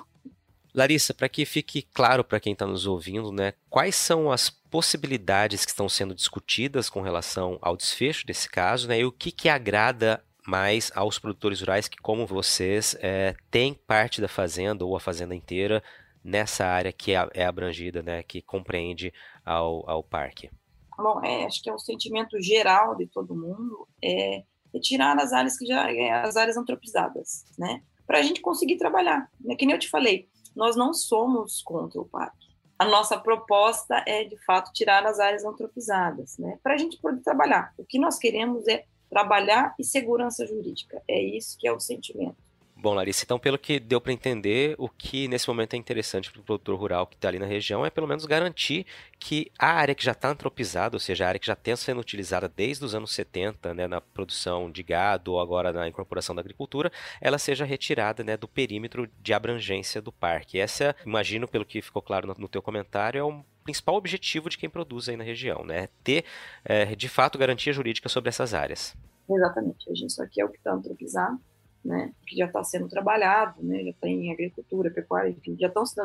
Larissa, para que fique claro para quem está nos ouvindo, né, quais são as possibilidades que estão sendo discutidas com relação ao desfecho desse caso, né, e o que, que agrada mais aos produtores rurais que, como vocês, é, têm parte da fazenda ou a fazenda inteira nessa área que é, é abrangida, né, que compreende ao, ao parque? Bom, é, acho que é o sentimento geral de todo mundo, é retirar as áreas que já é, as áreas antropizadas, né? Para a gente conseguir trabalhar. Né? Que nem eu te falei, nós não somos contra o parque. A nossa proposta é, de fato, tirar as áreas antropizadas, né? Para a gente poder trabalhar. O que nós queremos é trabalhar e segurança jurídica. É isso que é o sentimento. Bom, Larissa, então pelo que deu para entender, o que nesse momento é interessante para o produtor rural que está ali na região é pelo menos garantir que a área que já está antropizada, ou seja, a área que já tem sendo utilizada desde os anos 70 né, na produção de gado ou agora na incorporação da agricultura, ela seja retirada né, do perímetro de abrangência do parque. Essa, imagino, pelo que ficou claro no, no teu comentário, é o principal objetivo de quem produz aí na região, né? Ter, é, de fato, garantia jurídica sobre essas áreas. Exatamente. A gente só quer o que está antropizado né, que já está sendo trabalhado, né, já está em agricultura, pecuária, enfim, já estão se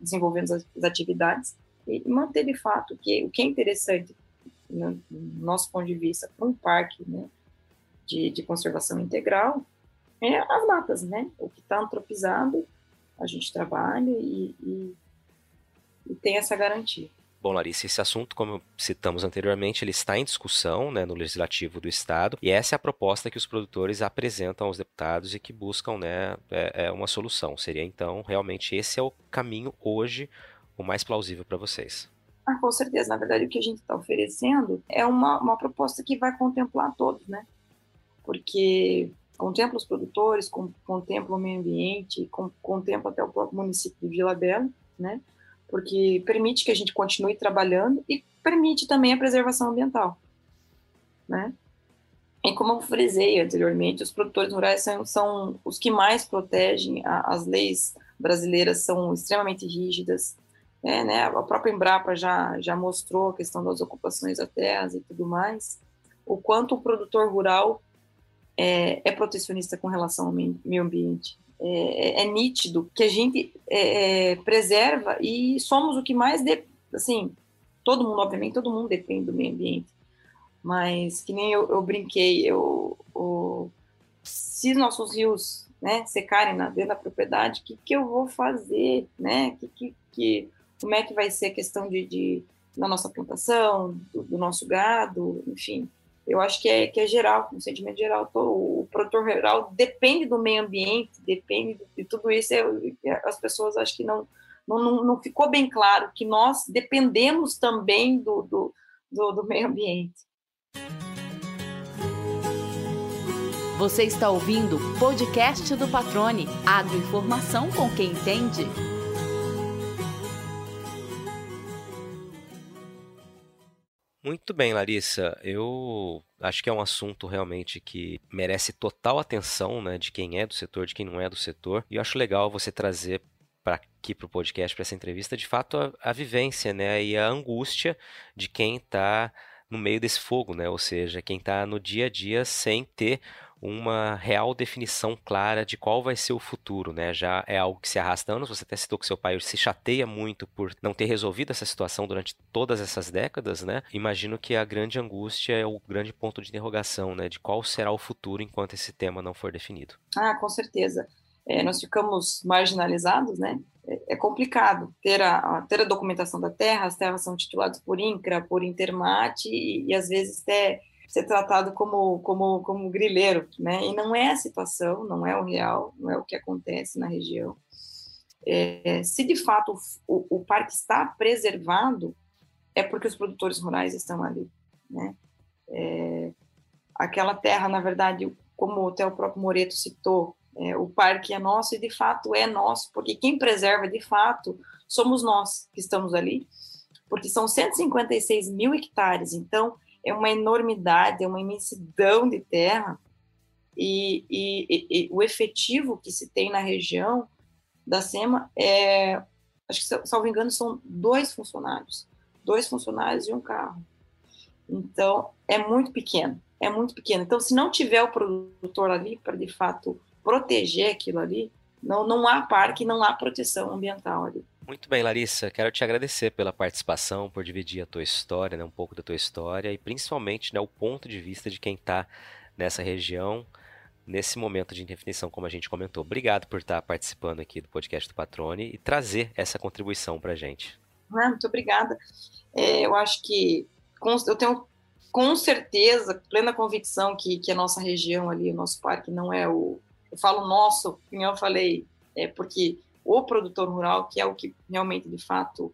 desenvolvendo as, atividades, e manter de fato que o que é interessante, no nosso ponto de vista, para um parque né, de, de conservação integral, é as matas, né, o que está antropizado, a gente trabalha e, e, e tem essa garantia. Bom, Larissa, esse assunto, como citamos anteriormente, ele está em discussão né, no Legislativo do Estado e essa é a proposta que os produtores apresentam aos deputados e que buscam né, é, é uma solução. Seria então, realmente, esse é o caminho hoje o mais plausível para vocês. Ah, com certeza. Na verdade, o que a gente está oferecendo é uma, uma proposta que vai contemplar todos, né? Porque contempla os produtores, contempla o meio ambiente, contempla até o próprio município de Vila Bela, né? Porque permite que a gente continue trabalhando e permite também a preservação ambiental, né? E como eu frisei anteriormente, os produtores rurais são, são os que mais protegem, a, as leis brasileiras são extremamente rígidas, é, né? A própria Embrapa já, já mostrou a questão das ocupações da terra e tudo mais, o quanto o produtor rural é, é protecionista com relação ao meio ambiente é, é, nítido que a gente é, é, preserva e somos o que mais, de, assim, todo mundo, obviamente, todo mundo depende do meio ambiente, mas que nem eu, eu brinquei, eu, eu, se nossos rios né, secarem na, dentro da propriedade, o que, que eu vou fazer, né, que, que, que, como é que vai ser a questão de, de da nossa plantação, do, do nosso gado, enfim, eu acho que é, que é geral, um sentimento geral. O produtor rural depende do meio ambiente, depende de tudo isso. as pessoas acho que não, não, não ficou bem claro que nós dependemos também do, do, do, do meio ambiente. Você está ouvindo o podcast do Patrone, agroinformação com quem entende. Muito bem, Larissa. Eu acho que é um assunto realmente que merece total atenção, né, de quem é do setor, de quem não é do setor. E eu acho legal você trazer para aqui para o podcast, para essa entrevista, de fato a, a, vivência, né, e a angústia de quem está no meio desse fogo, né, ou seja, quem está no dia a dia sem ter uma real definição clara de qual vai ser o futuro, né? Já é algo que se arrasta anos. Você até citou que seu pai se chateia muito por não ter resolvido essa situação durante todas essas décadas, né? Imagino que a grande angústia é o grande ponto de interrogação, né? De qual será o futuro enquanto esse tema não for definido. Ah, com certeza é, nós ficamos marginalizados, né? É, é complicado ter a, ter a documentação da terra, as terras são tituladas por INCRA, por Intermate e, e às vezes até ser tratado como, como, como grileiro, né? E não é a situação, não é o real, não é o que acontece na região. É, se de fato o, o, parque está preservado, é porque os produtores rurais estão ali, né? É, aquela terra, na verdade, como até o próprio Moreto citou, é, o parque é nosso e de fato é nosso, porque quem preserva de fato somos nós que estamos ali, porque são 156 mil hectares, então é uma enormidade, é uma imensidão de terra, e, e, e, e o efetivo que se tem na região da SEMA é, acho que, salvo engano, são dois funcionários, dois funcionários e um carro. Então, é muito pequeno, é muito pequeno. Então, se não tiver o produtor ali para, de fato, proteger aquilo ali, não, não há parque, não há proteção ambiental ali. Muito bem, Larissa. Quero te agradecer pela participação, por dividir a tua história, né, um pouco da tua história e principalmente né, o ponto de vista de quem está nessa região, nesse momento de indefinição, como a gente comentou. Obrigado por estar participando aqui do podcast do Patrone e trazer essa contribuição para a gente. Ah, muito obrigada. É, eu acho que eu tenho com certeza plena convicção que, que a nossa região ali, o nosso parque, não é o eu falo nosso, como eu falei, é porque o produtor rural, que é o que realmente, de fato,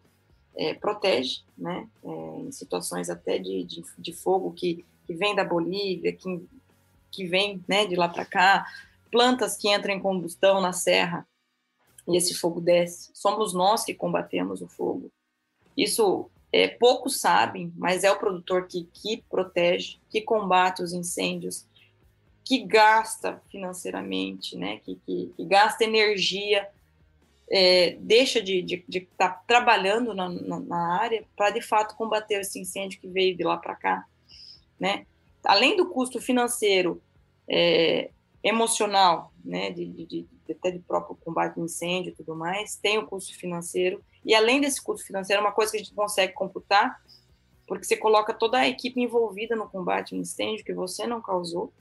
é, protege, né, é, em situações até de, de, de, fogo que, que vem da Bolívia, que, que vem né, de lá para cá, plantas que entram em combustão na serra e esse fogo desce. Somos nós que combatemos o fogo. Isso é, poucos sabem, mas é o produtor que, que protege, que combate os incêndios, que gasta financeiramente, né, que, que, que gasta energia, é, deixa de estar de, de tá trabalhando na, na, na área para de fato combater esse incêndio que veio de lá para cá, né? Além do custo financeiro, é, emocional, né, de, de, de, até de próprio combate ao incêndio e tudo mais, tem o custo financeiro e além desse custo financeiro, é uma coisa que a gente consegue computar, porque você coloca toda a equipe envolvida no combate ao incêndio que você não causou,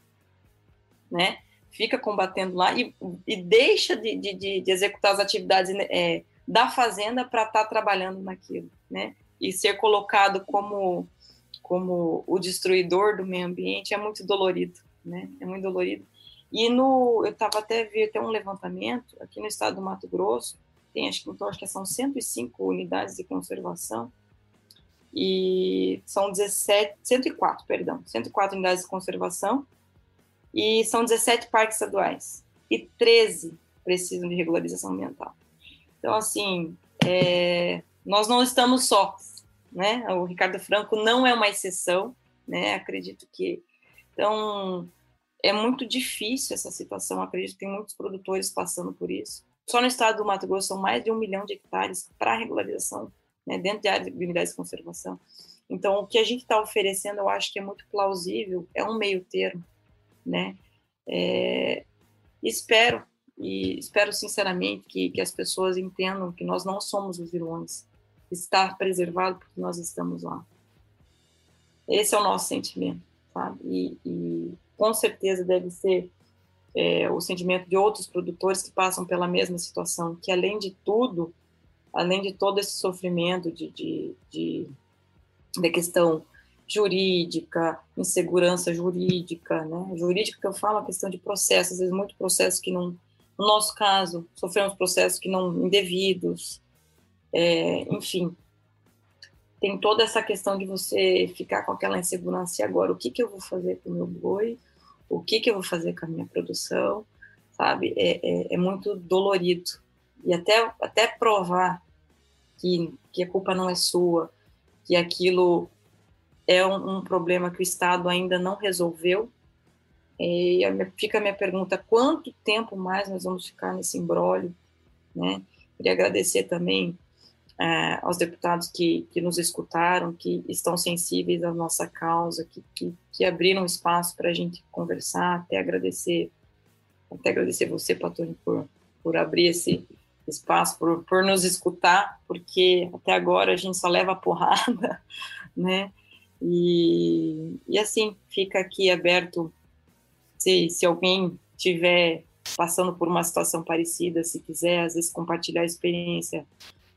né? Fica combatendo lá e, e deixa de, de, de, executar as atividades é, da fazenda para estar tá trabalhando naquilo, né? E ser colocado como como o destruidor do meio ambiente é muito dolorido, né? É muito dolorido. E no, eu estava até vi até um levantamento aqui no estado do Mato Grosso, tem acho que então acho que são 105 unidades de conservação e são 17, 104, perdão, 104 unidades de conservação e são 17 parques estaduais e 13 precisam de regularização ambiental. Então, assim, é, nós não estamos sós, né? O Ricardo Franco não é uma exceção, né? Acredito que. Então, é muito difícil essa situação, acredito que tem muitos produtores passando por isso. Só no estado do Mato Grosso são mais de um milhão de hectares para regularização, né, dentro de áreas de unidades de conservação. Então, o que a gente está oferecendo, eu acho que é muito plausível, é um meio termo, né? É, espero e espero sinceramente que, que as pessoas entendam que nós não somos os vilões, estar preservado porque nós estamos lá. Esse é o nosso sentimento, sabe? E, e com certeza deve ser é, o sentimento de outros produtores que passam pela mesma situação, que além de tudo, além de todo esse sofrimento de, de, de, de questão jurídica, insegurança jurídica, né? Jurídica que eu falo a questão de processos, às vezes muito processo que não, no nosso caso, sofremos processos que não indevidos, é, enfim, tem toda essa questão de você ficar com aquela insegurança e agora o que que eu vou fazer com o meu boi, o que que eu vou fazer com a minha produção, sabe? É, é, é muito dolorido e até até provar que que a culpa não é sua, que aquilo é um, um problema que o Estado ainda não resolveu. E fica a minha pergunta: quanto tempo mais nós vamos ficar nesse embrólio? Né? Queria agradecer também é, aos deputados que, que nos escutaram, que estão sensíveis à nossa causa, que, que, que abriram espaço para a gente conversar, até agradecer, até agradecer você, Patoni, por, por abrir esse espaço, por, por nos escutar, porque até agora a gente só leva porrada, (laughs) né? E, e assim, fica aqui aberto, se, se alguém tiver passando por uma situação parecida, se quiser, às vezes, compartilhar a experiência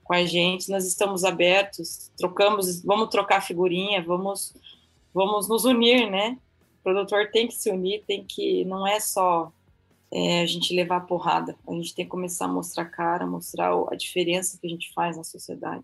com a gente, nós estamos abertos, trocamos, vamos trocar figurinha, vamos, vamos nos unir, né? O produtor tem que se unir, tem que, não é só é, a gente levar a porrada, a gente tem que começar a mostrar a cara, mostrar a diferença que a gente faz na sociedade.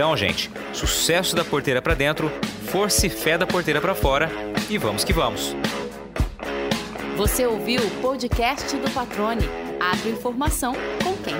Então, gente, sucesso da porteira para dentro, força e fé da porteira para fora e vamos que vamos. Você ouviu o podcast do Patrone. Agroinformação com quem.